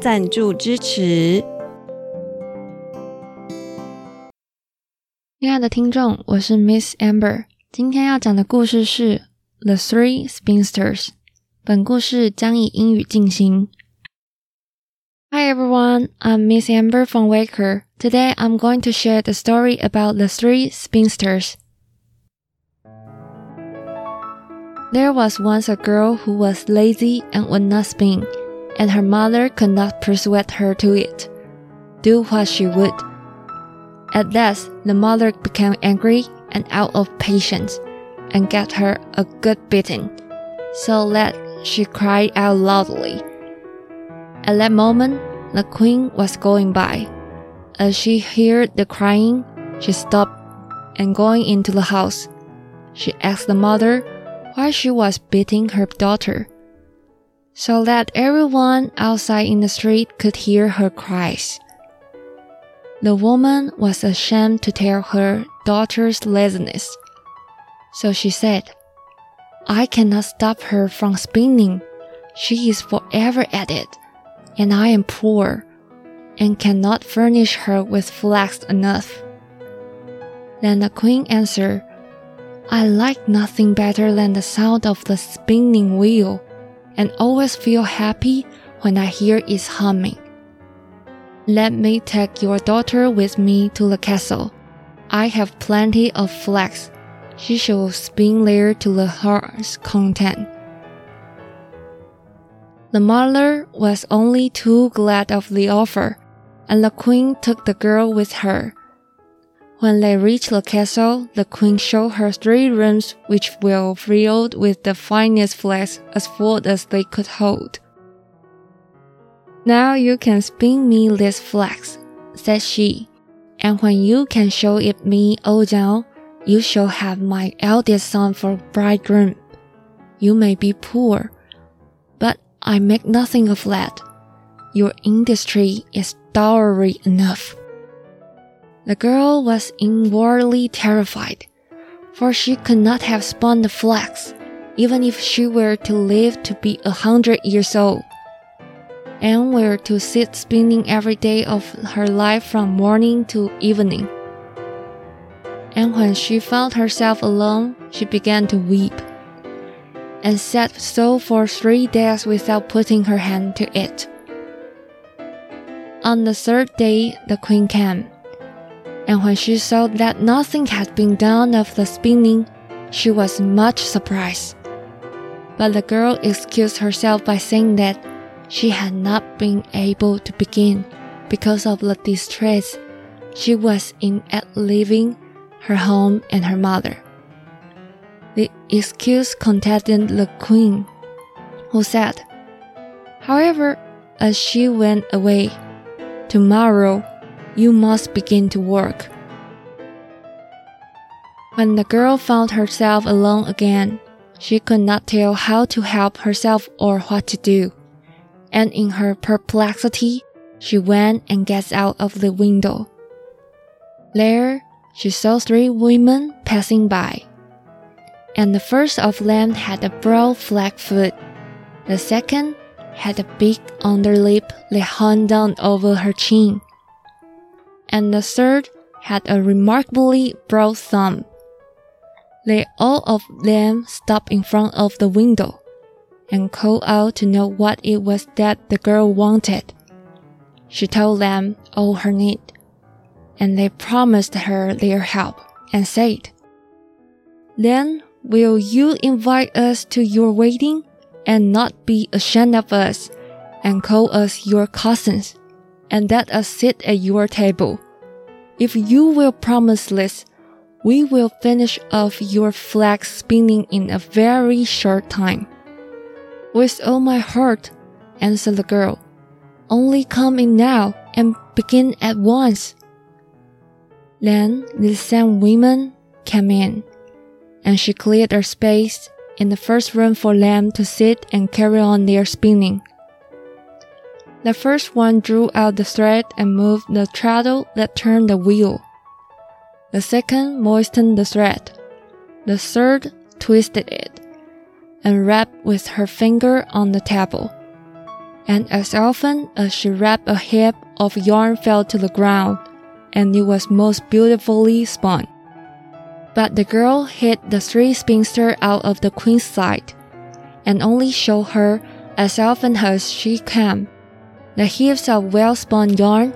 赞助支持。亲爱的听众，我是 Miss Amber。今天要讲的故事是《The Three Spinsters》。本故事将以英语进行。Hi everyone, I'm Miss Amber from Waker. Today I'm going to share the story about the three spinsters. There was once a girl who was lazy and would not spin, and her mother could not persuade her to it, do what she would. At last, the mother became angry and out of patience, and gave her a good beating, so that she cried out loudly. At that moment, the queen was going by. As she heard the crying, she stopped and going into the house. She asked the mother why she was beating her daughter, so that everyone outside in the street could hear her cries. The woman was ashamed to tell her daughter's laziness, so she said, I cannot stop her from spinning. She is forever at it, and I am poor, and cannot furnish her with flax enough. Then the queen answered, I like nothing better than the sound of the spinning wheel, and always feel happy when I hear its humming. Let me take your daughter with me to the castle. I have plenty of flax. She shall spin there to the heart's content. The mother was only too glad of the offer, and the queen took the girl with her. When they reached the castle, the queen showed her three rooms which were filled with the finest flax as full as they could hold. Now you can spin me this flax, said she, and when you can show it me down, you shall have my eldest son for bridegroom. You may be poor, but I make nothing of that. Your industry is dowry enough. The girl was inwardly terrified, for she could not have spun the flax, even if she were to live to be a hundred years old and were to sit spinning every day of her life from morning to evening. And when she found herself alone, she began to weep, and sat so for three days without putting her hand to it. On the third day, the queen came, and when she saw that nothing had been done of the spinning, she was much surprised. But the girl excused herself by saying that she had not been able to begin because of the distress she was in at leaving her home and her mother. The excuse contented the queen, who said, However, as she went away, tomorrow you must begin to work. When the girl found herself alone again, she could not tell how to help herself or what to do and in her perplexity, she went and gazed out of the window. There, she saw three women passing by. And the first of them had a broad flat foot. The second had a big underlip that hung down over her chin. And the third had a remarkably broad thumb. They all of them stopped in front of the window and called out to know what it was that the girl wanted. She told them all her need, and they promised her their help and said, Then will you invite us to your wedding and not be ashamed of us and call us your cousins and let us sit at your table? If you will promise this, we will finish off your flax spinning in a very short time. With all my heart, answered the girl. Only come in now, and begin at once. Then the same woman came in, and she cleared a space in the first room for them to sit and carry on their spinning. The first one drew out the thread and moved the treadle that turned the wheel. The second moistened the thread. The third twisted it and rapped with her finger on the table. And as often as she rapped, a heap of yarn fell to the ground, and it was most beautifully spun. But the girl hid the three spinster out of the queen's sight, and only showed her as often as she came the heaps of well spun yarn,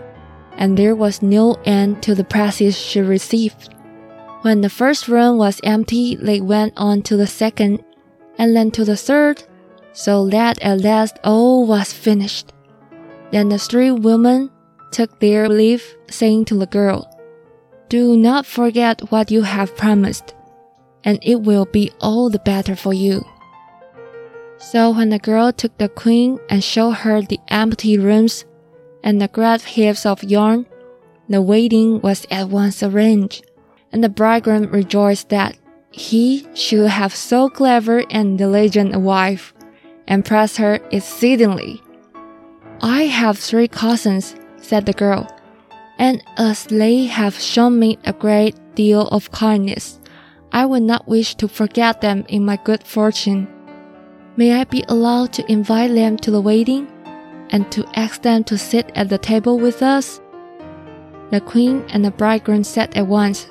and there was no end to the presses she received. When the first room was empty, they went on to the second, and then to the third, so that at last all was finished. Then the three women took their leave, saying to the girl, Do not forget what you have promised, and it will be all the better for you. So when the girl took the queen and showed her the empty rooms and the great heaps of yarn, the wedding was at once arranged, and the bridegroom rejoiced that he should have so clever and diligent a wife, and pressed her exceedingly. I have three cousins, said the girl, and as they have shown me a great deal of kindness, I would not wish to forget them in my good fortune. May I be allowed to invite them to the wedding and to ask them to sit at the table with us? The queen and the bridegroom said at once,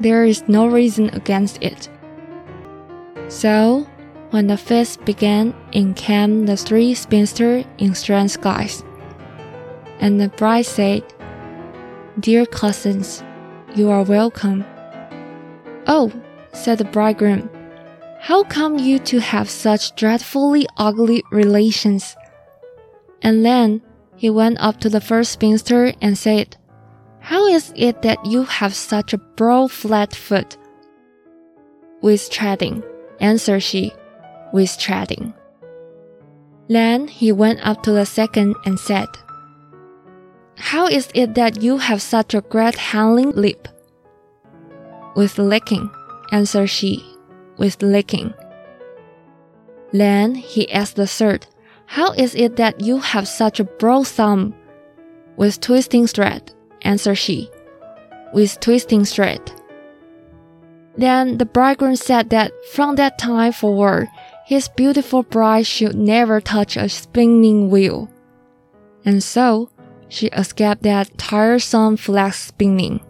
There is no reason against it. So, when the feast began, in came the three spinsters in strange guise. And the bride said, Dear cousins, you are welcome. Oh, said the bridegroom, how come you to have such dreadfully ugly relations? And then he went up to the first spinster and said, How is it that you have such a broad flat foot? With treading, answered she, with treading. Then he went up to the second and said, How is it that you have such a great hanging lip? With licking, answered she, with licking. Then he asked the third, How is it that you have such a broad thumb? With twisting thread, answered she, with twisting thread. Then the bridegroom said that from that time forward, his beautiful bride should never touch a spinning wheel. And so, she escaped that tiresome flax spinning.